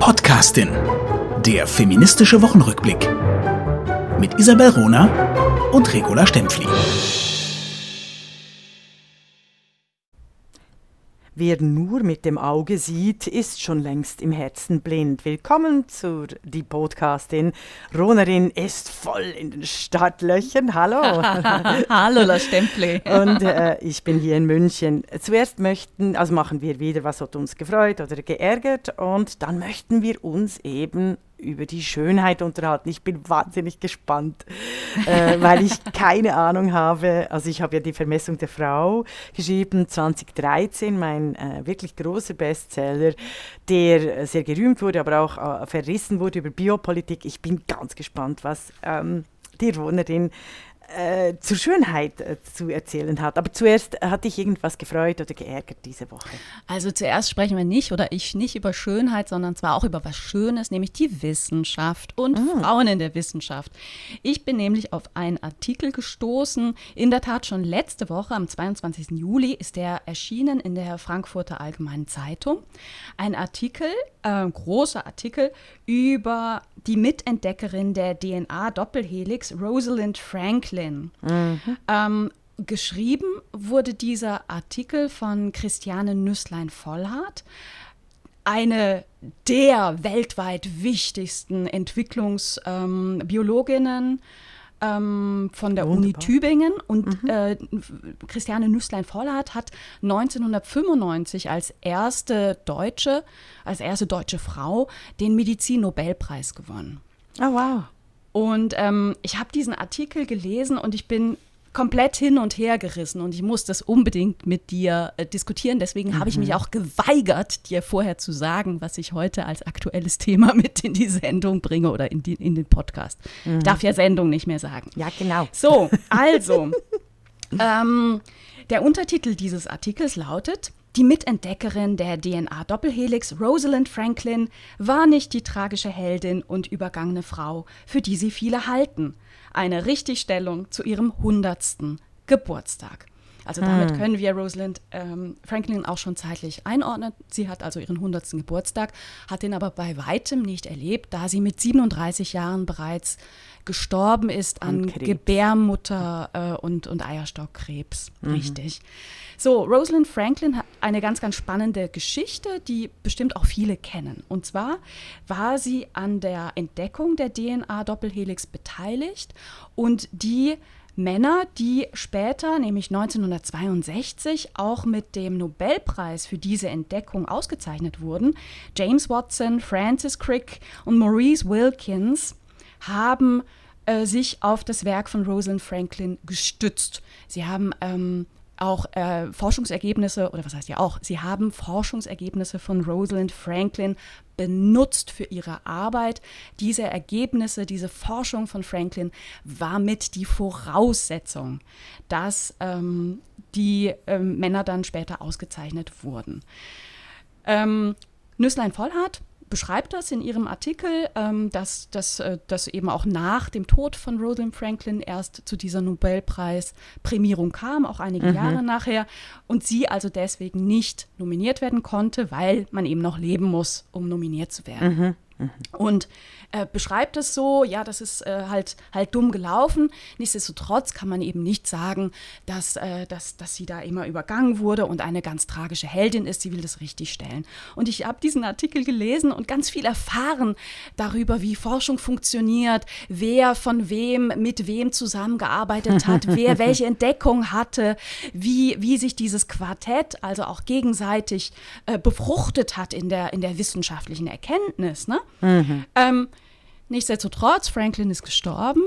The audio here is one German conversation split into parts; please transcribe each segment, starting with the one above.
Podcastin. Der feministische Wochenrückblick. Mit Isabel Rona und Regula Stempfli. Wer nur mit dem Auge sieht, ist schon längst im Herzen blind. Willkommen zur die Podcastin. Ronerin ist voll in den Startlöchern. Hallo. Hallo, La Stempli. Und äh, ich bin hier in München. Zuerst möchten, also machen wir wieder, was hat uns gefreut oder geärgert. Und dann möchten wir uns eben über die Schönheit unterhalten. Ich bin wahnsinnig gespannt, äh, weil ich keine Ahnung habe. Also ich habe ja die Vermessung der Frau geschrieben, 2013, mein äh, wirklich großer Bestseller, der sehr gerühmt wurde, aber auch äh, verrissen wurde über Biopolitik. Ich bin ganz gespannt, was ähm, die Wohnerin äh, zur Schönheit äh, zu erzählen hat. Aber zuerst hat dich irgendwas gefreut oder geärgert diese Woche? Also zuerst sprechen wir nicht oder ich nicht über Schönheit, sondern zwar auch über was Schönes, nämlich die Wissenschaft und mhm. Frauen in der Wissenschaft. Ich bin nämlich auf einen Artikel gestoßen, in der Tat schon letzte Woche, am 22. Juli, ist der erschienen in der Frankfurter Allgemeinen Zeitung. Ein Artikel, äh, großer Artikel über die Mitentdeckerin der DNA-Doppelhelix, Rosalind Franklin. Mhm. Ähm, geschrieben wurde dieser Artikel von Christiane Nüsslein-Vollhardt, eine der weltweit wichtigsten Entwicklungsbiologinnen. Ähm, ähm, von der Wunderbar. Uni Tübingen und mhm. äh, Christiane Nüßlein-Vollhardt hat 1995 als erste Deutsche, als erste deutsche Frau den Medizin-Nobelpreis gewonnen. Oh wow. Und ähm, ich habe diesen Artikel gelesen und ich bin komplett hin und her gerissen und ich muss das unbedingt mit dir äh, diskutieren. Deswegen mhm. habe ich mich mhm. auch geweigert, dir vorher zu sagen, was ich heute als aktuelles Thema mit in die Sendung bringe oder in, die, in den Podcast. Mhm. Ich darf ja Sendung nicht mehr sagen. Ja, genau. So, also, ähm, der Untertitel dieses Artikels lautet, die Mitentdeckerin der DNA-Doppelhelix Rosalind Franklin war nicht die tragische Heldin und übergangene Frau, für die sie viele halten – eine Richtigstellung zu ihrem 100. Geburtstag. Also damit hm. können wir Rosalind ähm, Franklin auch schon zeitlich einordnen. Sie hat also ihren 100. Geburtstag, hat den aber bei weitem nicht erlebt, da sie mit 37 Jahren bereits gestorben ist an Gebärmutter äh, und, und Eierstockkrebs. Mhm. Richtig. So, Rosalind Franklin hat eine ganz, ganz spannende Geschichte, die bestimmt auch viele kennen. Und zwar war sie an der Entdeckung der DNA-Doppelhelix beteiligt und die Männer, die später, nämlich 1962, auch mit dem Nobelpreis für diese Entdeckung ausgezeichnet wurden, James Watson, Francis Crick und Maurice Wilkins, haben äh, sich auf das Werk von Rosalind Franklin gestützt. Sie haben ähm, auch äh, Forschungsergebnisse, oder was heißt ja auch, sie haben Forschungsergebnisse von Rosalind Franklin benutzt für ihre Arbeit. Diese Ergebnisse, diese Forschung von Franklin war mit die Voraussetzung, dass ähm, die ähm, Männer dann später ausgezeichnet wurden. Ähm, Nüsslein Vollhardt beschreibt das in ihrem Artikel, ähm, dass, dass, äh, dass eben auch nach dem Tod von Rosalind Franklin erst zu dieser Nobelpreisprämierung kam, auch einige mhm. Jahre nachher, und sie also deswegen nicht nominiert werden konnte, weil man eben noch leben muss, um nominiert zu werden. Mhm. Mhm. Und äh, beschreibt es so, ja, das ist äh, halt, halt dumm gelaufen. Nichtsdestotrotz kann man eben nicht sagen, dass, äh, dass, dass sie da immer übergangen wurde und eine ganz tragische Heldin ist. Sie will das richtig stellen. Und ich habe diesen Artikel gelesen und ganz viel erfahren darüber, wie Forschung funktioniert, wer von wem mit wem zusammengearbeitet hat, wer welche Entdeckung hatte, wie, wie sich dieses Quartett also auch gegenseitig äh, befruchtet hat in der, in der wissenschaftlichen Erkenntnis. Ne? Mhm. Ähm, nichtsdestotrotz, Franklin ist gestorben.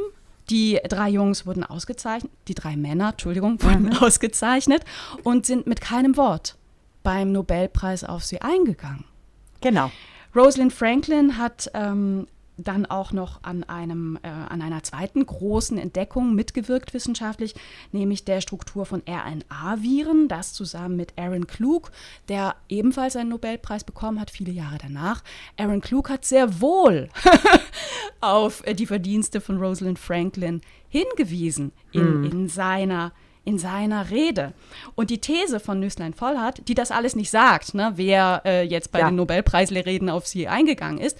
Die drei Jungs wurden ausgezeichnet, die drei Männer, Entschuldigung, wurden mhm. ausgezeichnet und sind mit keinem Wort beim Nobelpreis auf sie eingegangen. Genau. Rosalind Franklin hat ähm, dann auch noch an, einem, äh, an einer zweiten großen Entdeckung mitgewirkt wissenschaftlich, nämlich der Struktur von RNA-Viren. Das zusammen mit Aaron Klug, der ebenfalls einen Nobelpreis bekommen hat, viele Jahre danach. Aaron Klug hat sehr wohl auf äh, die Verdienste von Rosalind Franklin hingewiesen in, hm. in seiner in seiner Rede. Und die These von Nüßlein Vollhardt, die das alles nicht sagt, ne, wer äh, jetzt bei Ja. den Nobelpreisreden auf sie eingegangen ist,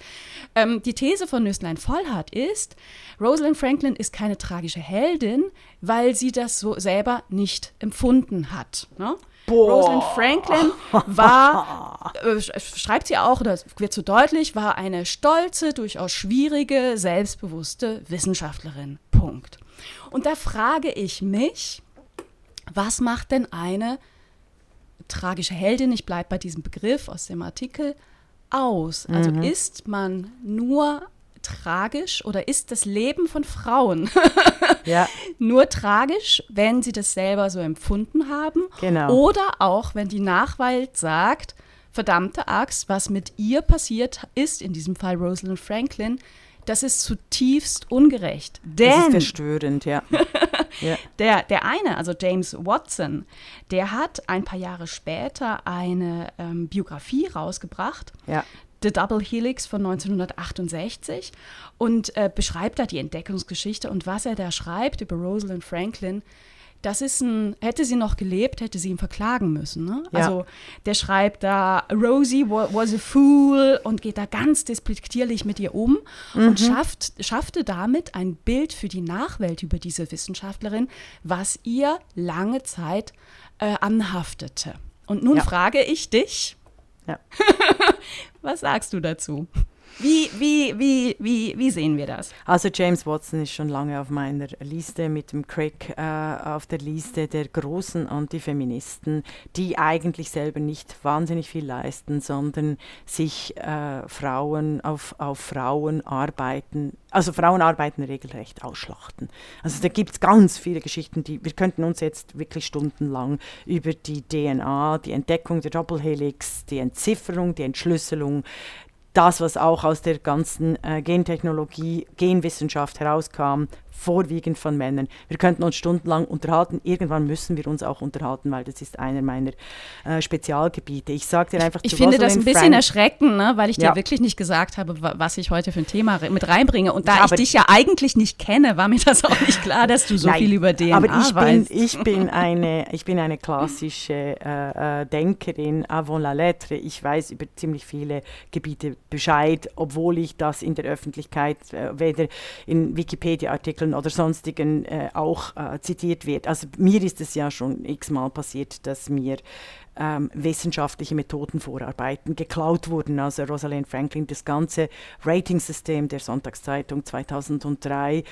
ähm, die These von Nüßlein Vollhardt ist, Rosalind Franklin ist keine tragische Heldin, weil sie das so selber nicht empfunden hat. Ne? Rosalind Franklin war, äh, sch- schreibt sie auch, oder wird so deutlich, war eine stolze, durchaus schwierige, selbstbewusste Wissenschaftlerin. Punkt. Und da frage ich mich, was macht denn eine tragische Heldin, ich bleibe bei diesem Begriff aus dem Artikel, aus? Also ist man nur tragisch oder ist das Leben von Frauen Ja, nur tragisch, wenn sie das selber so empfunden haben? Genau. Oder auch, wenn die Nachwelt sagt, verdammte Axt, was mit ihr passiert ist, in diesem Fall Rosalind Franklin, das ist zutiefst ungerecht. das ist Denn verstörend, ja. ja. der, der eine, also James Watson, der hat ein paar Jahre später eine ähm, Biografie rausgebracht, Ja. The Double Helix von 1968 und äh, beschreibt da die Entdeckungsgeschichte und was er da schreibt über Rosalind Franklin. Das ist ein, hätte sie noch gelebt, hätte sie ihn verklagen müssen. Ne? Ja. Also der schreibt da, Rosie wa was a fool und geht da ganz despektierlich mit ihr um und schafft, schaffte damit ein Bild für die Nachwelt über diese Wissenschaftlerin, was ihr lange Zeit äh, anhaftete. Und nun Ja. frage ich dich, Ja. was sagst du dazu? Wie, wie, wie, wie, wie sehen wir das? Also James Watson ist schon lange auf meiner Liste mit dem Craig äh, auf der Liste der großen Antifeministen, die eigentlich selber nicht wahnsinnig viel leisten, sondern sich äh, Frauen auf, auf Frauen arbeiten, also Frauen arbeiten regelrecht ausschlachten. Also da gibt es ganz viele Geschichten, die wir könnten uns jetzt wirklich stundenlang über die DNA, die Entdeckung der Doppelhelix, die Entzifferung, die Entschlüsselung, das, was auch aus der ganzen äh, Gentechnologie, Genwissenschaft herauskam, vorwiegend von Männern. Wir könnten uns stundenlang unterhalten. Irgendwann müssen wir uns auch unterhalten, weil das ist einer meiner äh, Spezialgebiete. Ich sage dir einfach Ich zu finde das ein bisschen Frank- erschreckend, ne? weil ich dir Ja. wirklich nicht gesagt habe, wa- was ich heute für ein Thema mit reinbringe. Und da Ja, ich dich ja eigentlich nicht kenne, war mir das auch nicht klar, dass du so Nein, viel über DNA aber ich bin, weißt. ich bin eine, ich bin eine klassische äh, äh, Denkerin avant la lettre. Ich weiß über ziemlich viele Gebiete Bescheid, obwohl ich das in der Öffentlichkeit äh, weder in Wikipedia-Artikeln oder sonstigen äh, auch äh, zitiert wird. Also mir ist es ja schon x-mal passiert, dass mir ähm, wissenschaftliche Methoden vorarbeiten, geklaut wurden. Also Rosalind Franklin, das ganze Ratingsystem der Sonntagszeitung 2003,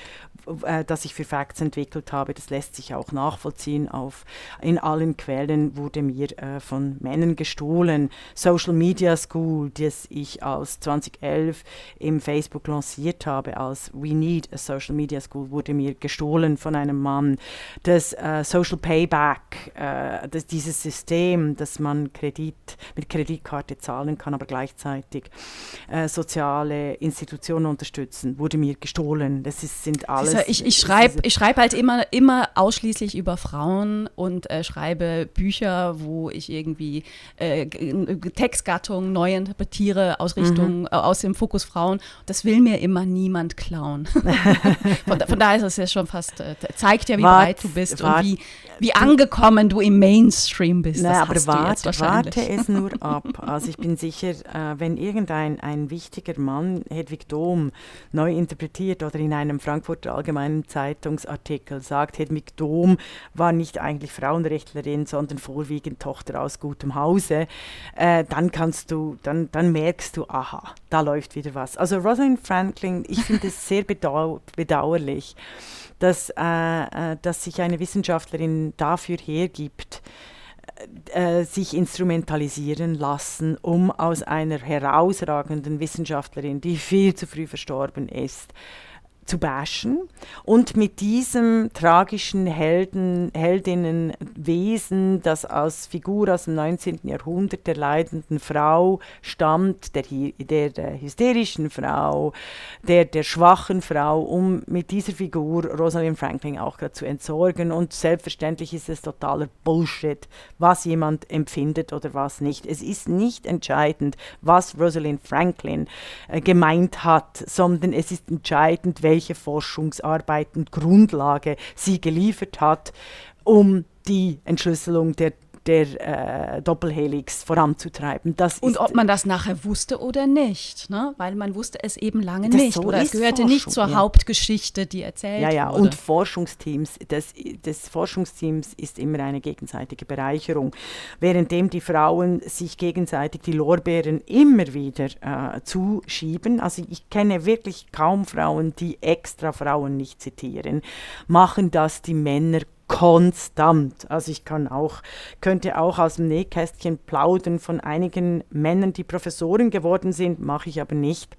w- äh, das ich für Facts entwickelt habe, das lässt sich auch nachvollziehen. Auf, in allen Quellen wurde mir äh, von Männern gestohlen. Social Media School, das ich als 2011 im Facebook lanciert habe, als We Need a Social Media School, wurde mir gestohlen von einem Mann. Das äh, Social Payback, äh, das, dieses System, dass man Kredit mit Kreditkarte zahlen kann, aber gleichzeitig äh, soziale Institutionen unterstützen, wurde mir gestohlen. Das ist, sind alles. Ich ich schreibe ich schreib halt immer, immer ausschließlich über Frauen und äh, schreibe Bücher, wo ich irgendwie äh, G- G- Textgattungen neu interpretiere aus Richtung, äh, aus dem Fokus Frauen. Das will mir immer niemand klauen. von, von daher ist es ja schon fast, äh, zeigt ja, wie Wart- breit du bist wart- und wie, wie angekommen du im Mainstream bist. Naja, aber jetzt warte, es nur ab. Also ich bin sicher, äh, wenn irgendein ein wichtiger Mann Hedwig Dohm neu interpretiert oder in einem Frankfurter Allgemeinen Zeitungsartikel sagt, Hedwig Dohm war nicht eigentlich Frauenrechtlerin, sondern vorwiegend Tochter aus gutem Hause, äh, dann kannst du, dann, dann merkst du, aha, da läuft wieder was. Also Rosalind Franklin, ich finde es sehr bedau bedauerlich, dass, äh, äh, dass sich eine Wissenschaftlerin dafür hergibt, äh, sich instrumentalisieren lassen, um aus einer herausragenden Wissenschaftlerin, die viel zu früh verstorben ist, zu bashen und mit diesem tragischen Helden, Heldinnenwesen, das aus Figur aus dem 19. Jahrhundert der leidenden Frau stammt, der, der, der hysterischen Frau, der, der schwachen Frau, um mit dieser Figur Rosalind Franklin auch gerade zu entsorgen. Und selbstverständlich ist es totaler Bullshit, was jemand empfindet oder was nicht. Es ist nicht entscheidend, was Rosalind Franklin äh, gemeint hat, sondern es ist entscheidend, welche Forschungsarbeit und Grundlage sie geliefert hat, um die Entschlüsselung der der äh, Doppelhelix voranzutreiben. Das und ob man das nachher wusste oder nicht, ne? weil man wusste es eben lange nicht so oder es gehörte Forschung, nicht zur ja. Hauptgeschichte, die erzählt wurde. Ja, ja, wurde. und Forschungsteams, das, das Forschungsteams ist immer eine gegenseitige Bereicherung. Währenddem die Frauen sich gegenseitig die Lorbeeren immer wieder äh, zuschieben, also ich kenne wirklich kaum Frauen, die extra Frauen nicht zitieren, machen das die Männer konstant. Also ich kann auch, könnte auch aus dem Nähkästchen plaudern von einigen Männern, die Professoren geworden sind, mache ich aber nicht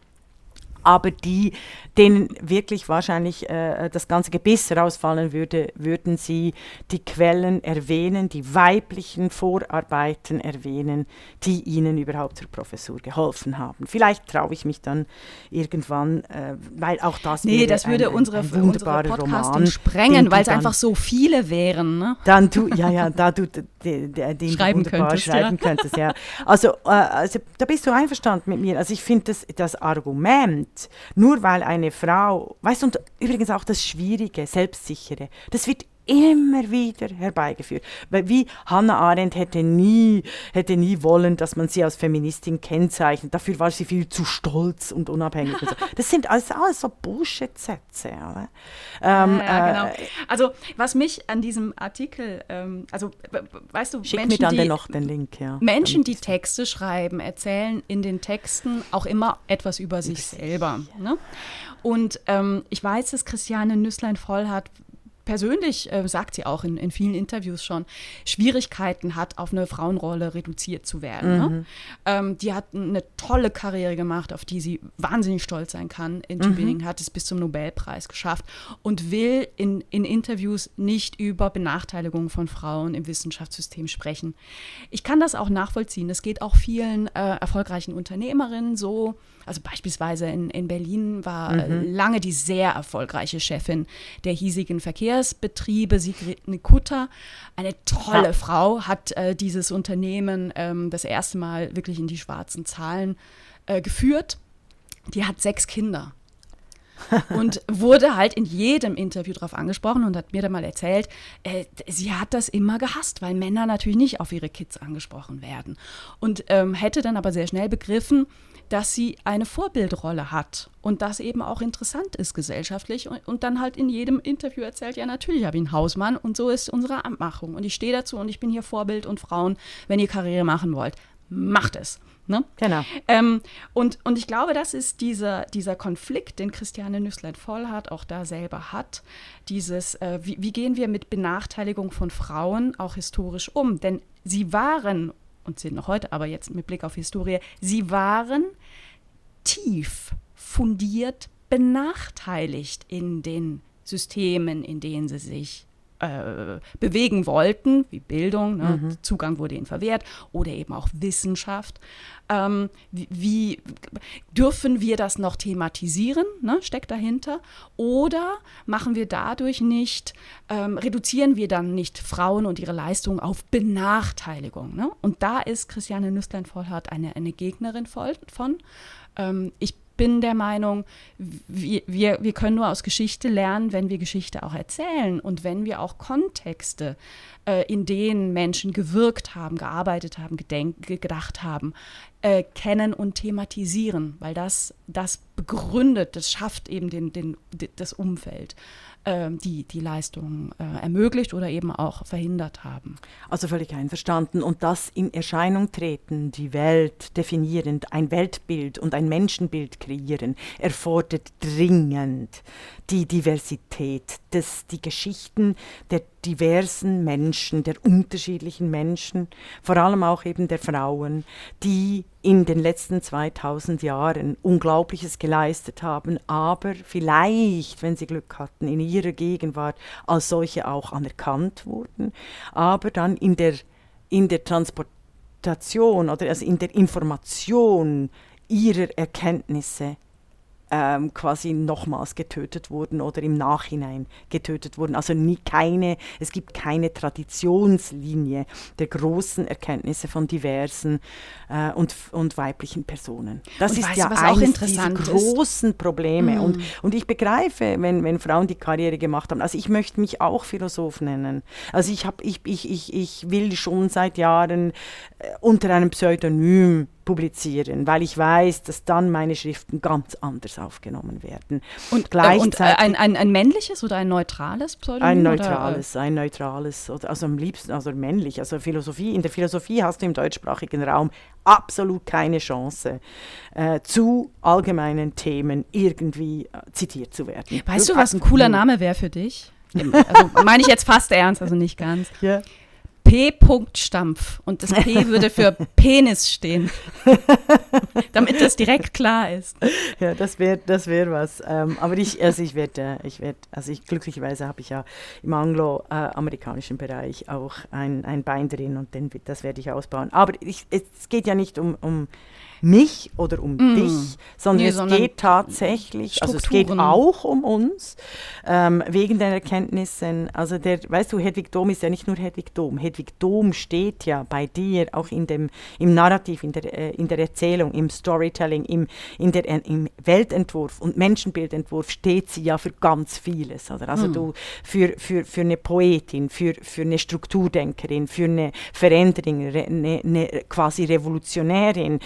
aber die, denen wirklich wahrscheinlich äh, das ganze Gebiss rausfallen würde, würden sie die Quellen erwähnen, die weiblichen Vorarbeiten erwähnen, die ihnen überhaupt zur Professur geholfen haben. Vielleicht traue ich mich dann irgendwann, äh, weil auch das Nee, das würde ein, unsere, ein unsere Podcasting sprengen, weil es einfach so viele wären. Ne? Dann du, ja, ja, da du den, den schreiben könntest, schreiben ja. könntest, ja. Also, äh, also da bist du einverstanden mit mir. Also ich finde das, das Argument, nur weil eine Frau, weißt du, und übrigens auch das Schwierige, Selbstsichere, das wird immer wieder herbeigeführt. Weil wie Hannah Arendt hätte nie, hätte nie wollen, dass man sie als Feministin kennzeichnet. Dafür war sie viel zu stolz und unabhängig. und so. Das sind alles, alles so Bullshit-Sätze. Ähm, ja, genau. Äh, also was mich an diesem Artikel, ähm, also weißt du, Schick Menschen, mir dann die, noch den Link, ja. Menschen, die Texte schreiben, erzählen in den Texten auch immer etwas über sich selber. Ne? Und ähm, ich weiß, dass Christiane Nüsslein-Voll hat persönlich, äh, sagt sie auch in, in vielen Interviews schon, Schwierigkeiten hat, auf eine Frauenrolle reduziert zu werden. Ne? Mhm. Ne? Ähm, die hat eine tolle Karriere gemacht, auf die sie wahnsinnig stolz sein kann in mhm. Tübingen, hat es bis zum Nobelpreis geschafft und will in, in Interviews nicht über Benachteiligung von Frauen im Wissenschaftssystem sprechen. Ich kann das auch nachvollziehen. Es geht auch vielen äh, erfolgreichen Unternehmerinnen so. Also beispielsweise in, in Berlin war mhm. lange die sehr erfolgreiche Chefin der hiesigen Verkehrsbetriebe, Sigrid Nikutta. Eine tolle ja. Frau, hat äh, dieses Unternehmen ähm, das erste Mal wirklich in die schwarzen Zahlen äh, geführt. Die hat sechs Kinder. und wurde halt in jedem Interview darauf angesprochen und hat mir dann mal erzählt, äh, sie hat das immer gehasst, weil Männer natürlich nicht auf ihre Kids angesprochen werden. Und ähm, hätte dann aber sehr schnell begriffen, dass sie eine Vorbildrolle hat und das eben auch interessant ist gesellschaftlich und, und dann halt in jedem Interview erzählt, ja natürlich habe ich einen Hausmann und so ist unsere Abmachung und ich stehe dazu und ich bin hier Vorbild und Frauen, wenn ihr Karriere machen wollt, macht es. Ne? Genau. Ähm, und, und ich glaube, das ist dieser, dieser Konflikt, den Christiane Nüsslein-Voll hat, auch da selber hat. Dieses, äh, wie, wie gehen wir mit Benachteiligung von Frauen auch historisch um? Denn sie waren und sind noch heute, aber jetzt mit Blick auf Historie, sie waren tief fundiert benachteiligt in den Systemen, in denen sie sich äh, bewegen wollten, wie Bildung, ne? mhm. Zugang wurde ihnen verwehrt, oder eben auch Wissenschaft. Ähm, wie, wie, dürfen wir das noch thematisieren, ne? steckt dahinter? Oder machen wir dadurch nicht, ähm, reduzieren wir dann nicht Frauen und ihre Leistungen auf Benachteiligung? Ne? Und da ist Christiane Nüsslein-Vollhardt eine, eine Gegnerin von. Ähm, ich bin der Meinung, wir, wir, wir können nur aus Geschichte lernen, wenn wir Geschichte auch erzählen und wenn wir auch Kontexte, äh, in denen Menschen gewirkt haben, gearbeitet haben, gedenk, gedacht haben, äh, kennen und thematisieren, weil das, das begründet, das schafft eben den, den, das Umfeld. Ähm, die die Leistung äh, ermöglicht oder eben auch verhindert haben. Also völlig einverstanden. Und das in Erscheinung treten, die Welt definierend, ein Weltbild und ein Menschenbild kreieren, erfordert dringend die Diversität, das, die Geschichten der diversen Menschen, der unterschiedlichen Menschen, vor allem auch eben der Frauen, die in den letzten 2000 Jahren Unglaubliches geleistet haben, aber vielleicht, wenn sie Glück hatten, in ihrer Gegenwart als solche auch anerkannt wurden, aber dann in der, in der Transportation oder also in der Information ihrer Erkenntnisse ähm, quasi nochmals getötet wurden oder im Nachhinein getötet wurden. Also nie keine, es gibt keine Traditionslinie der großen Erkenntnisse von diversen äh, und, und weiblichen Personen. Das Und ist weißt ja auch eines interessant dieser ist? großen Probleme. Und, und ich begreife, wenn, wenn Frauen die Karriere gemacht haben. Also ich möchte mich auch Philosoph nennen. Also ich, hab, ich, ich, ich, ich will schon seit Jahren äh, unter einem Pseudonym publizieren, weil ich weiß, dass dann meine Schriften ganz anders aufgenommen werden. Und, äh, gleichzeitig und äh, ein, ein, ein männliches oder ein neutrales Pseudonym? ein oder, äh, neutrales, ein neutrales, oder, also am liebsten, also männlich. Also Philosophie, in der Philosophie hast du im deutschsprachigen Raum absolut keine Chance, äh, zu allgemeinen Themen irgendwie äh, zitiert zu werden. Äh, weißt du, was ein cooler Name wäre für dich? Also meine ich jetzt fast ernst, also nicht ganz. Ja. P. Stampf. Und das P würde für Penis stehen. Damit das direkt klar ist. Ja, das wäre das wär was. Ähm, aber ich, also ich werde, ich werde, also ich glücklicherweise habe ich ja im angloamerikanischen Bereich auch ein, ein Bein drin und den, das werde ich ausbauen. Aber ich, es geht ja nicht um, um mich oder um Mm. dich, sondern Nee, es sondern geht tatsächlich, also es geht Strukturen. auch um uns, ähm, wegen den Erkenntnissen. Also der, weißt du, Hedwig Dom ist ja nicht nur Hedwig Dom. Hedwig Dom steht ja bei dir auch in dem, im Narrativ, in der, äh, in der Erzählung, im Storytelling, im, in der, äh, im Weltentwurf und Menschenbildentwurf steht sie ja für ganz vieles. Oder? Also Hm. du für, für, für eine Poetin, für, für eine Strukturdenkerin, für eine Veränderin, eine, eine quasi Revolutionärin,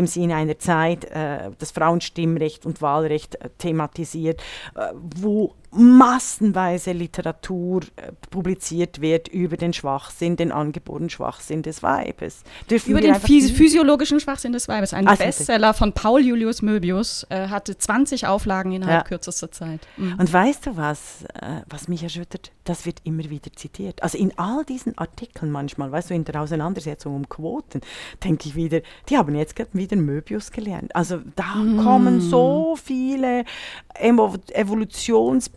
indem sie in einer Zeit äh, das Frauenstimmrecht und Wahlrecht äh, thematisiert, äh, wo massenweise Literatur äh, publiziert wird über den Schwachsinn, den angeborenen Schwachsinn des Weibes. Dürfen Über den phys physiologischen Schwachsinn des Weibes. Ein Sie. Bestseller von Paul Julius Möbius äh, hatte 20 Auflagen innerhalb Ja. kürzester Zeit. Mhm. Und weißt du was, äh, was mich erschüttert? Das wird immer wieder zitiert. Also in all diesen Artikeln manchmal, weißt du, in der Auseinandersetzung um Quoten, denke ich wieder, die haben jetzt gerade wieder Möbius gelernt. Also da kommen so viele emo-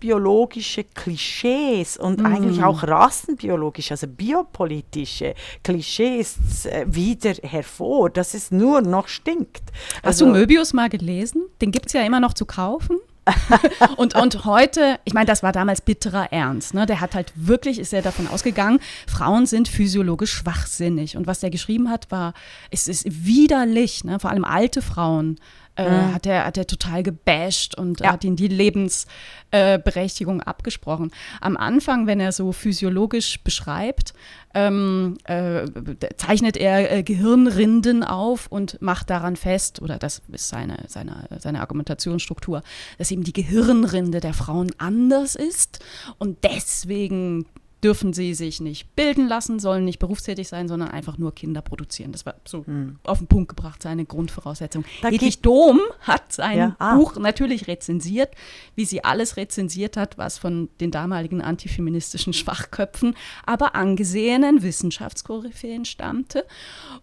evolutionsbiologische Klischees und eigentlich auch rassenbiologische, also biopolitische Klischees äh, wieder hervor, dass es nur noch stinkt. Hast Also- du Möbius mal gelesen? Den gibt es ja immer noch zu kaufen. und, und heute, ich meine, das war damals bitterer Ernst. Ne? Der hat halt wirklich, ist er davon ausgegangen, Frauen sind physiologisch schwachsinnig. Und was der geschrieben hat, war, es ist widerlich, ne? vor allem alte Frauen. Äh, hat, er, hat er total gebasht und Ja. hat ihnen die Lebensberechtigung abgesprochen. Am Anfang, wenn er so physiologisch beschreibt, ähm, äh, zeichnet er äh, Gehirnrinden auf und macht daran fest, oder das ist seine, seine, seine Argumentationsstruktur, dass eben die Gehirnrinde der Frauen anders ist und deswegen dürfen sie sich nicht bilden lassen, sollen nicht berufstätig sein, sondern einfach nur Kinder produzieren. Das war so auf den Punkt gebracht, seine Grundvoraussetzung. Da Hedwig Dom hat sein Ja, ah. Buch natürlich rezensiert, wie sie alles rezensiert hat, was von den damaligen antifeministischen Schwachköpfen, aber angesehenen Wissenschaftskoryphäen stammte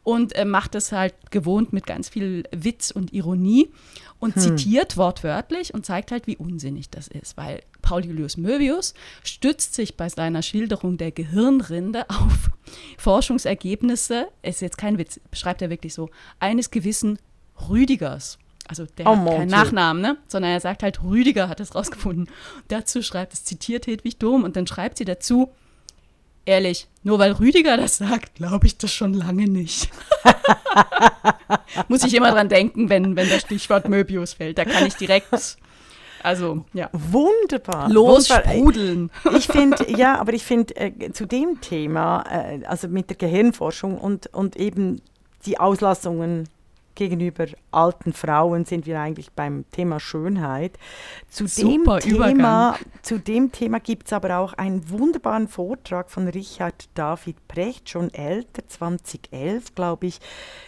und äh, macht es halt gewohnt mit ganz viel Witz und Ironie und zitiert wortwörtlich und zeigt halt, wie unsinnig das ist, weil Paul Julius Möbius stützt sich bei seiner Schilderung der Gehirnrinde auf Forschungsergebnisse, ist jetzt kein Witz, beschreibt er wirklich so, eines gewissen Rüdigers. Also der Oh, hat keinen. Nachnamen, ne? sondern er sagt halt, Rüdiger hat es rausgefunden. Dazu schreibt es, zitiert Hedwig Dom und dann schreibt sie dazu, ehrlich, nur weil Rüdiger das sagt, glaube ich das schon lange nicht. Muss ich immer dran denken, wenn, wenn das Stichwort Möbius fällt. Da kann ich direkt, also, ja, Wunderbar. Wunderbar. lossprudeln. Ich finde, ja, aber ich finde äh, zu dem Thema, äh, also mit der Gehirnforschung und, und eben die Auslassungen gegenüber alten Frauen sind wir eigentlich beim Thema Schönheit. Zu Super dem Übergang. Thema, zu dem Thema gibt es aber auch einen wunderbaren Vortrag von Richard David Precht, schon älter, 2011, glaube ich,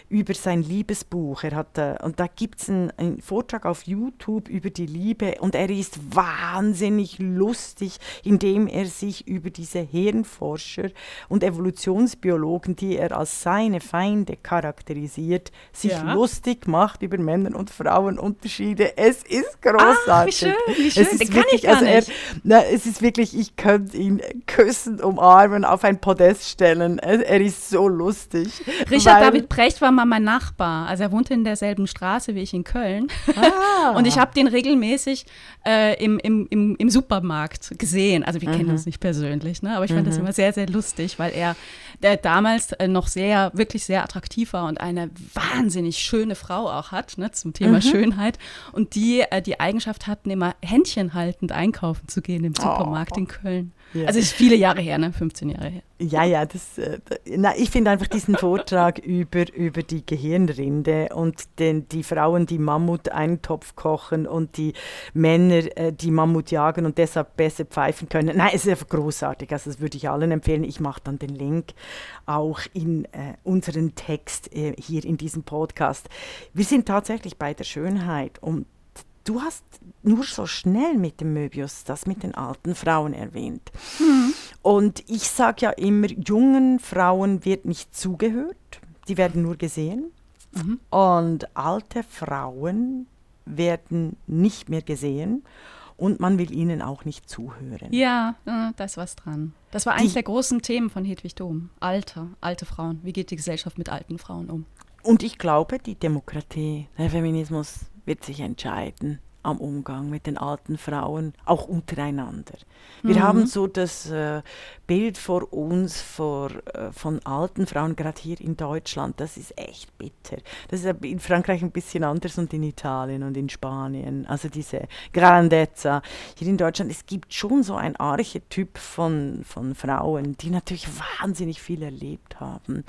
über sein Liebesbuch. Er hat, äh, und da gibt es einen, einen Vortrag auf YouTube über die Liebe und er ist wahnsinnig lustig, indem er sich über diese Hirnforscher und Evolutionsbiologen, die er als seine Feinde charakterisiert, sich Ja. Ja. lustig macht über Männer- und Frauenunterschiede. Es ist großartig. Ach, wie schön, wie schön. Es ist kann wirklich, also er, na, es ist wirklich, ich könnte ihn küssen, umarmen, auf ein Podest stellen. Er, er ist so lustig. Richard David Brecht war mal mein Nachbar. Also er wohnte in derselben Straße wie ich in Köln. Ah. und ich habe den regelmäßig äh, im, im, im, im, Supermarkt gesehen. Also wir mhm. kennen uns nicht persönlich, ne? aber ich fand mhm. das immer sehr, sehr lustig, weil er der damals äh, noch sehr, wirklich sehr attraktiv war und eine wahnsinnig schöne Frau auch hat, ne, zum Thema mhm. Schönheit. Und die äh, die Eigenschaft hatten, immer händchenhaltend einkaufen zu gehen im Supermarkt oh. in Köln. Ja. Also ist viele Jahre her, ne? 15 Jahre her. Ja, ja, das, äh, na, ich finde einfach diesen Vortrag über, über die Gehirnrinde und den, die Frauen, die Mammut einen Topf kochen und die Männer, äh, die Mammut jagen und deshalb besser pfeifen können. Nein, es ist einfach großartig. Also das würde ich allen empfehlen. Ich mache dann den Link auch in äh, unseren Text äh, hier in diesem Podcast. Wir sind tatsächlich bei der Schönheit und du hast nur so schnell mit dem Möbius das mit den alten Frauen erwähnt. Mhm. Und ich sage ja immer, jungen Frauen wird nicht zugehört, die werden nur gesehen. Mhm. Und alte Frauen werden nicht mehr gesehen und man will ihnen auch nicht zuhören. Ja, da ist was dran. Das war eines die, der großen Themen von Hedwig Dom. Alter, alte Frauen. Wie geht die Gesellschaft mit alten Frauen um? Und ich glaube, die Demokratie, der Feminismus wird sich entscheiden am Umgang mit den alten Frauen, auch untereinander. Wir mhm. haben so das äh, Bild vor uns vor, äh, von alten Frauen, gerade hier in Deutschland, das ist echt bitter. Das ist in Frankreich ein bisschen anders und in Italien und in Spanien. Also diese Grandezza. Hier in Deutschland, es gibt schon so ein Archetyp von, von Frauen, die natürlich wahnsinnig viel erlebt haben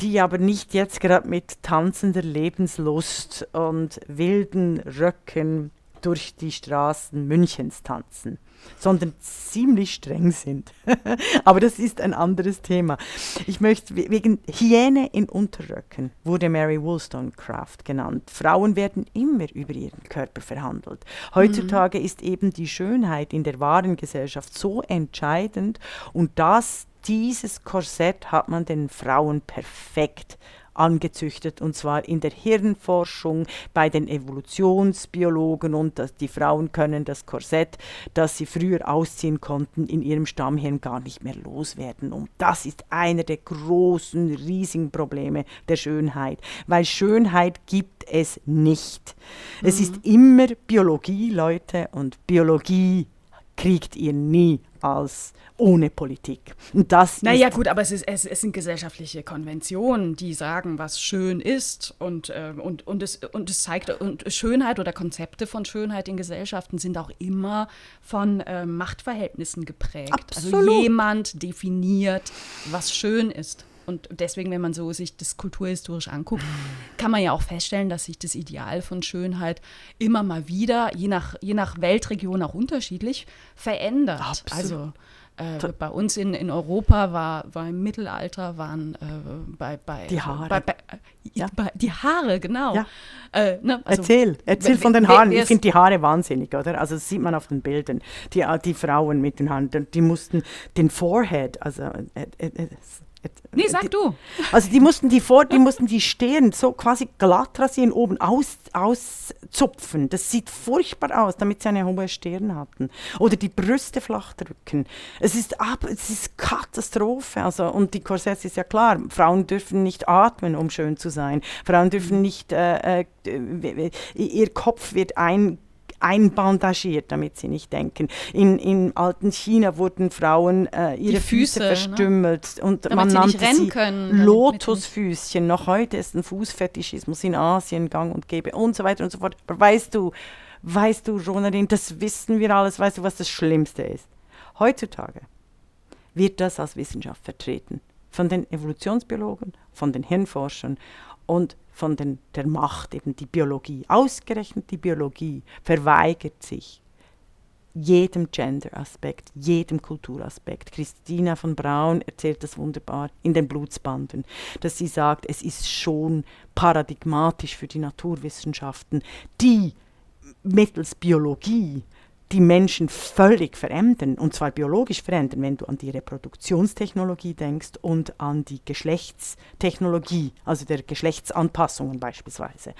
die aber nicht jetzt gerade mit tanzender Lebenslust und wilden Röcken durch die Straßen Münchens tanzen, sondern ziemlich streng sind. aber das ist ein anderes Thema. Ich möchte wegen Hyäne in Unterröcken wurde Mary Wollstonecraft genannt. Frauen werden immer über ihren Körper verhandelt. Heutzutage mhm. ist eben die Schönheit in der wahren Gesellschaft so entscheidend und das dieses Korsett hat man den Frauen perfekt angezüchtet und zwar in der Hirnforschung bei den Evolutionsbiologen und dass die Frauen können das Korsett, das sie früher ausziehen konnten, in ihrem Stammhirn gar nicht mehr loswerden und das ist einer der großen riesigen Probleme der Schönheit, weil Schönheit gibt es nicht. Mhm. Es ist immer Biologie, Leute, und Biologie kriegt ihr nie als ohne Politik. Und das naja, gut, aber es, ist, es, es, sind gesellschaftliche Konventionen, die sagen, was schön ist. Und, äh, und, und, es, und es zeigt, und Schönheit oder Konzepte von Schönheit in Gesellschaften sind auch immer von äh, Machtverhältnissen geprägt. Also Absolut. Also jemand definiert, was schön ist. Und deswegen, wenn man so sich das kulturhistorisch anguckt, kann man ja auch feststellen, dass sich das Ideal von Schönheit immer mal wieder, je nach, je nach Weltregion auch unterschiedlich, verändert. Absolut. Also äh, bei uns in, in Europa war, war im Mittelalter waren äh, bei, bei die Haare. Bei, bei, ja. bei, die Haare, genau. Ja. Äh, ne, also, erzähl, erzähl von den Haaren. Ich finde die Haare wahnsinnig, oder? Also das sieht man auf den Bildern. Die, die Frauen mit den Haaren, die mussten den Forehead, also äh, äh, Nee, sag die, du. Also die mussten die vor, die mussten die Stirn so quasi glatt rasieren, oben aus, auszupfen. Das sieht furchtbar aus, damit sie eine hohe Stirn hatten. Oder die Brüste flach drücken. Es ist ab, es ist Katastrophe. Also, und die Korsetts ist ja klar, Frauen dürfen nicht atmen, um schön zu sein. Frauen dürfen nicht, äh, äh, ihr Kopf wird ein einbandagiert, damit sie nicht denken. In, in alten China wurden Frauen äh, ihre Füße, Füße, ne? verstümmelt ne? und damit man nannte sie können, Lotusfüßchen. Noch heute ist ein Fußfetischismus in Asien gang und gäbe und so weiter und so fort. Aber weißt du, weißt du, Jonarin, das wissen wir alles, weißt du, was das Schlimmste ist? Heutzutage wird das als Wissenschaft vertreten. Von den Evolutionsbiologen, von den Hirnforschern und von den, der Macht, eben die Biologie. Ausgerechnet die Biologie verweigert sich jedem Gender-Aspekt, jedem Kulturaspekt. Christina von Braun erzählt das wunderbar in den Blutsbanden, dass sie sagt, es ist schon paradigmatisch für die Naturwissenschaften, die mittels Biologie die Menschen völlig verändern, und zwar biologisch verändern, wenn du an die Reproduktionstechnologie denkst und an die Geschlechtstechnologie, also der Geschlechtsanpassungen beispielsweise,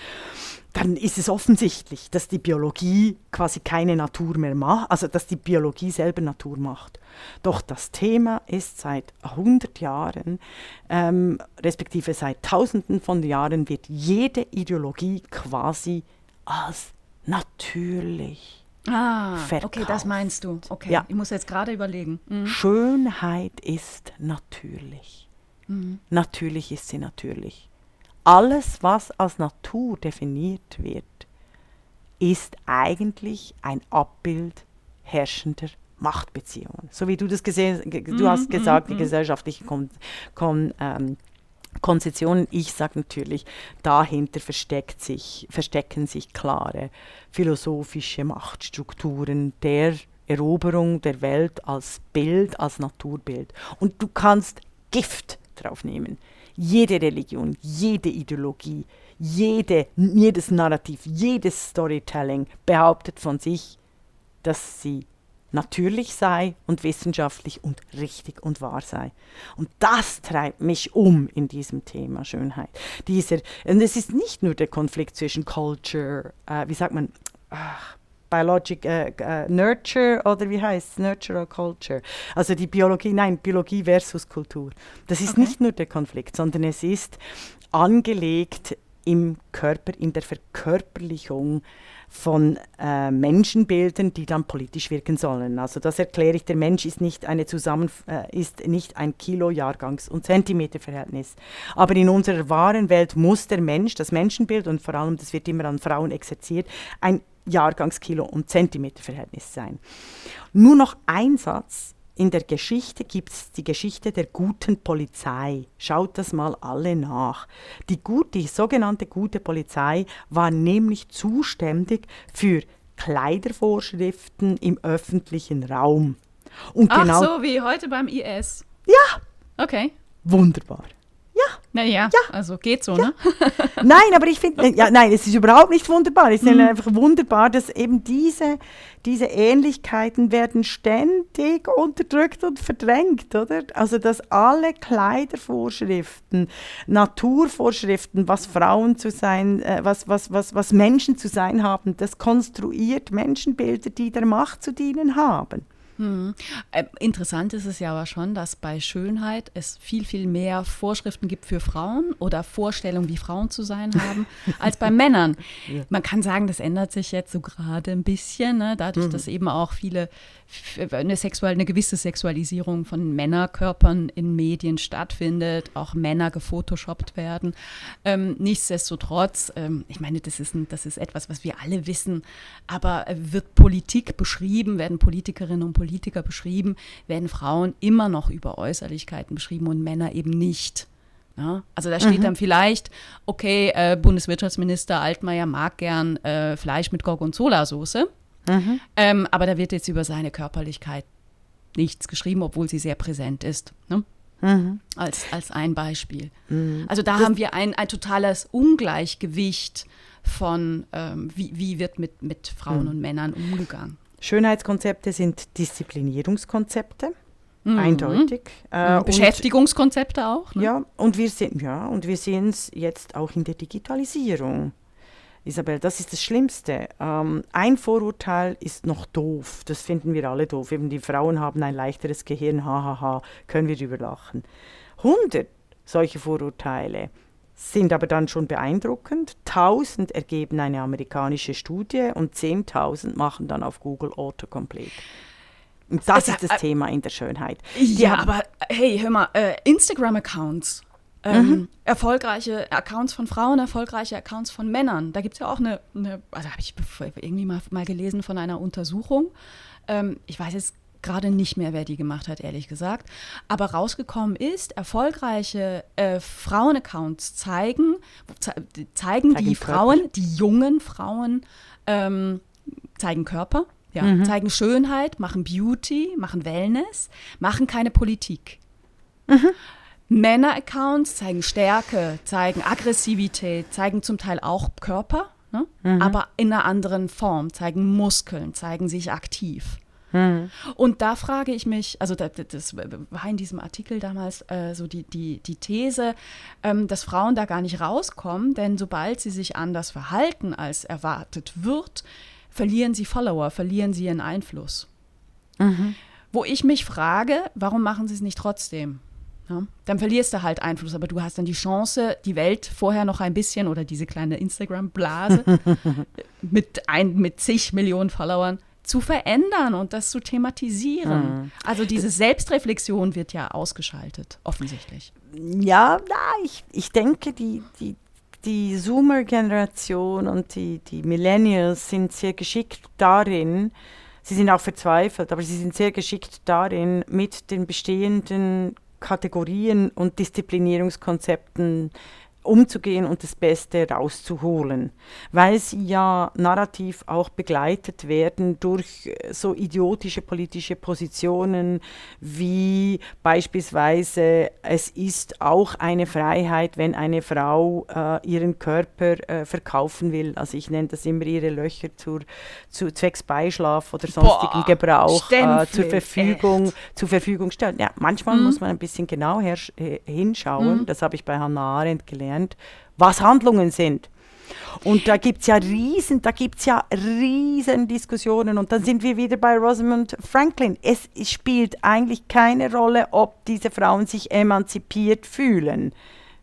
dann ist es offensichtlich, dass die Biologie quasi keine Natur mehr macht, also dass die Biologie selber Natur macht. Doch das Thema ist seit 100 Jahren, ähm, respektive seit Tausenden von Jahren, wird jede Ideologie quasi als natürlich Ah, verkauft. okay, das meinst du. Okay, Ja. ich muss jetzt gerade überlegen. Mhm. Schönheit ist natürlich. Natürlich ist sie natürlich. Alles, was als Natur definiert wird, ist eigentlich ein Abbild herrschender Machtbeziehungen. So wie du das gesehen ge- du hast gesagt, die gesellschaftlichen Kon Kon ähm, Konzessionen. Ich sage natürlich, dahinter versteckt sich, verstecken sich klare philosophische Machtstrukturen der Eroberung der Welt als Bild, als Naturbild. Und du kannst Gift drauf nehmen. Jede Religion, jede Ideologie, jede, jedes Narrativ, jedes Storytelling behauptet von sich, dass sie natürlich sei und wissenschaftlich und richtig und wahr sei. Und das treibt mich um in diesem Thema Schönheit. Dieser, und es ist nicht nur der Konflikt zwischen Culture, äh, wie sagt man, ach, Biologic, äh, äh, Nurture oder wie heißt es, Nurture oder Culture. Also die Biologie, nein, Biologie versus Kultur. Das ist Okay. nicht nur der Konflikt, sondern es ist angelegt im Körper, in der Verkörperlichung von äh, Menschenbildern, die dann politisch wirken sollen. Also das erkläre ich, der Mensch ist nicht, eine Zusammen äh, ist nicht ein Kilo Jahrgangs- und Zentimeterverhältnis. Aber in unserer wahren Welt muss der Mensch, das Menschenbild und vor allem, das wird immer an Frauen exerziert, ein Jahrgangskilo und Zentimeterverhältnis sein. Nur noch ein Satz. In der Geschichte gibt es die Geschichte der guten Polizei. Schaut das mal alle nach. Die, gut, die sogenannte gute Polizei war nämlich zuständig für Kleidervorschriften im öffentlichen Raum. Und Ach genau so, wie heute beim IS. Ja, Okay. wunderbar. Ja, Naja, also geht so, ne? Nein, aber ich finde, ja, nein, es ist überhaupt nicht wunderbar. Es ist Mhm. einfach wunderbar, dass eben diese, diese Ähnlichkeiten werden ständig unterdrückt und verdrängt, oder? Also, dass alle Kleidervorschriften, Naturvorschriften, was Frauen zu sein, äh, was, was, was, was Menschen zu sein haben, das konstruiert Menschenbilder, die der Macht zu dienen haben. Äh, interessant ist es ja aber schon, dass bei Schönheit es viel, viel mehr Vorschriften gibt für Frauen oder Vorstellungen, wie Frauen zu sein haben, als bei Männern. Man kann sagen, das ändert sich jetzt so gerade ein bisschen, ne? dadurch, dass eben auch viele f- eine, sexuell, eine gewisse Sexualisierung von Männerkörpern in Medien stattfindet, auch Männer gefotoshoppt werden. Ähm, nichtsdestotrotz, ähm, ich meine, das ist, ein, das ist etwas, was wir alle wissen, aber äh, wird Politik beschrieben, werden Politikerinnen und Politiker beschrieben, werden Frauen immer noch über Äußerlichkeiten beschrieben und Männer eben nicht. Ja, also da steht dann vielleicht, okay, äh, Bundeswirtschaftsminister Altmaier mag gern äh, Fleisch mit Gorgonzola-Soße, ähm, aber da wird jetzt über seine Körperlichkeit nichts geschrieben, obwohl sie sehr präsent ist. Ne? Als, als ein Beispiel. Also da haben wir ein, ein totales Ungleichgewicht von, ähm, wie, wie wird mit, mit Frauen und Männern umgegangen. Schönheitskonzepte sind Disziplinierungskonzepte, eindeutig. Äh, und- Beschäftigungskonzepte auch. Ne? Ja, und wir sehen ja, und wir sehen es jetzt auch in der Digitalisierung. Isabel, das ist das Schlimmste. Ähm, ein Vorurteil ist noch doof. Das finden wir alle doof. Eben die Frauen haben ein leichteres Gehirn, hahaha, können wir drüber lachen. 100 solche Vorurteile sind aber dann schon beeindruckend. 1000 ergeben eine amerikanische Studie und 10.000 machen dann auf Google Autocomplete. Und das Also, ist das äh, Thema in der Schönheit. Die Ja, aber hey, hör mal, äh, Instagram-Accounts. Ähm, Erfolgreiche Accounts von Frauen, erfolgreiche Accounts von Männern. Da gibt es ja auch eine, eine also habe ich irgendwie mal, mal gelesen von einer Untersuchung. Ähm, ich weiß jetzt gerade nicht mehr, wer die gemacht hat, ehrlich gesagt. Aber rausgekommen ist, erfolgreiche äh, Frauen-Accounts zeigen, ze zeigen, die. Frauen, die jungen Frauen, ähm, zeigen Körper, ja, zeigen Schönheit, machen Beauty, machen Wellness, machen keine Politik. Männer-Accounts zeigen Stärke, zeigen Aggressivität, zeigen zum Teil auch Körper, ne? aber in einer anderen Form, zeigen Muskeln, zeigen sich aktiv. Und da frage ich mich, also das, das war in diesem Artikel damals äh, so die, die, die These, ähm, dass Frauen da gar nicht rauskommen, denn sobald sie sich anders verhalten, als erwartet wird, verlieren sie Follower, verlieren sie ihren Einfluss. Mhm. Wo ich mich frage, warum machen sie es nicht trotzdem? Ja, dann verlierst du halt Einfluss, aber du hast dann die Chance, die Welt vorher noch ein bisschen oder diese kleine Instagram-Blase mit, ein, mit zig Millionen Followern zu verändern und das zu thematisieren. Mhm. Also diese Selbstreflexion wird ja ausgeschaltet, offensichtlich. Ja, na, ich, ich denke, die, die, die Zoomer-Generation und die, die Millennials sind sehr geschickt darin, sie sind auch verzweifelt, aber sie sind sehr geschickt darin, mit den bestehenden Kategorien und Disziplinierungskonzepten umzugehen und das Beste rauszuholen, weil sie ja narrativ auch begleitet werden durch äh, so idiotische politische Positionen wie beispielsweise es ist auch eine Freiheit, wenn eine Frau äh, ihren Körper äh, verkaufen will. Also ich nenne das immer ihre Löcher zur, zu zwecks Beischlaf oder sonstigen Boah, Gebrauch äh, zur Verfügung zur Verfügung stellen. Ja, manchmal Mhm. muss man ein bisschen genau äh, hinschauen. Das habe ich bei Hannah Arendt gelernt, was Handlungen sind. Und da gibt es ja riesen, da gibt's ja riesen Diskussionen und dann sind wir wieder bei Rosamund Franklin. Es spielt eigentlich keine Rolle, ob diese Frauen sich emanzipiert fühlen.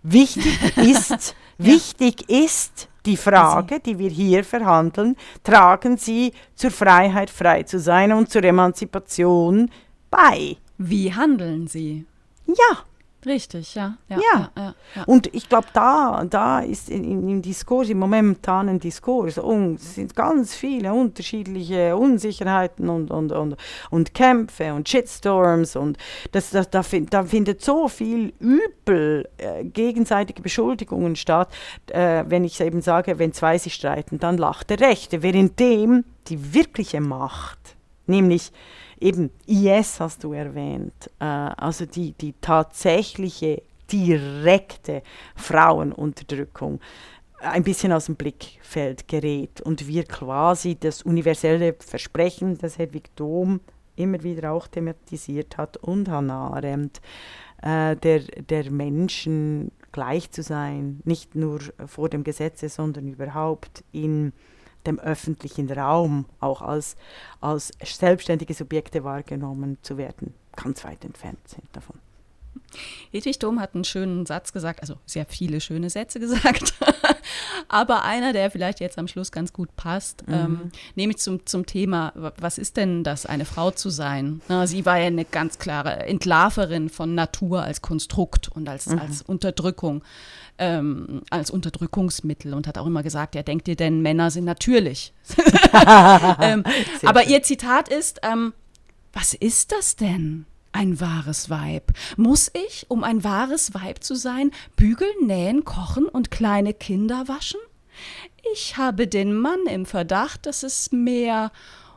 Wichtig ist, wichtig ist die Frage, die wir hier verhandeln, tragen sie zur Freiheit, frei zu sein und zur Emanzipation bei. Wie handeln sie? Ja, Richtig, ja. Ja. Ja. ja, ja. Und ich glaube, da, da ist in, in, im Diskurs, im momentanen Diskurs, und es sind ganz viele unterschiedliche Unsicherheiten und, und, und, und Kämpfe und Shitstorms und das, das, da, fin, da findet so viel übel äh, gegenseitige Beschuldigungen statt. Äh, wenn ich eben sage, wenn zwei sich streiten, dann lacht der Rechte, währenddem die wirkliche Macht, nämlich eben IS hast du erwähnt, äh, also die, die tatsächliche direkte Frauenunterdrückung ein bisschen aus dem Blickfeld gerät und wir quasi das universelle Versprechen, das Hedwig Dom immer wieder auch thematisiert hat und Hannah Arendt, äh, der, der Menschen gleich zu sein, nicht nur vor dem Gesetze, sondern überhaupt in dem öffentlichen Raum auch als, als selbstständige Subjekte wahrgenommen zu werden, ganz weit entfernt sind davon. Hedwig Dom hat einen schönen Satz gesagt, also sehr viele schöne Sätze gesagt, aber einer, der vielleicht jetzt am Schluss ganz gut passt, ähm, nämlich zum, zum Thema, wa- was ist denn das, eine Frau zu sein? Na, sie war ja eine ganz klare Entlarverin von Natur als Konstrukt und als, als Unterdrückung, ähm, als Unterdrückungsmittel und hat auch immer gesagt, ja, denkt ihr denn, Männer sind natürlich? ähm, aber schön. ihr Zitat ist, ähm, was ist das denn? Ein wahres Weib. Muss ich, um ein wahres Weib zu sein, bügeln, nähen, kochen und kleine Kinder waschen? Ich habe den Mann im Verdacht, dass es mehr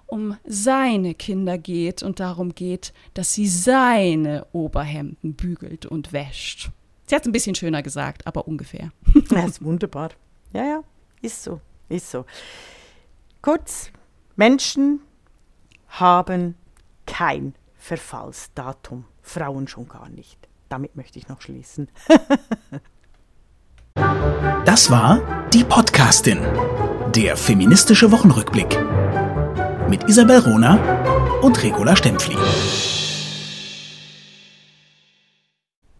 um seine Kinder geht und darum geht, dass sie seine Oberhemden bügelt und wäscht. Sie hat es ein bisschen schöner gesagt, aber ungefähr. Ja, ist wunderbar. Ja, ja, ist so, ist so. Kurz, Menschen haben kein Verfallsdatum, Frauen schon gar nicht. Damit möchte ich noch schließen. Das war die Podcastin, der feministische Wochenrückblick mit Isabel Rona und Regula Stempfli.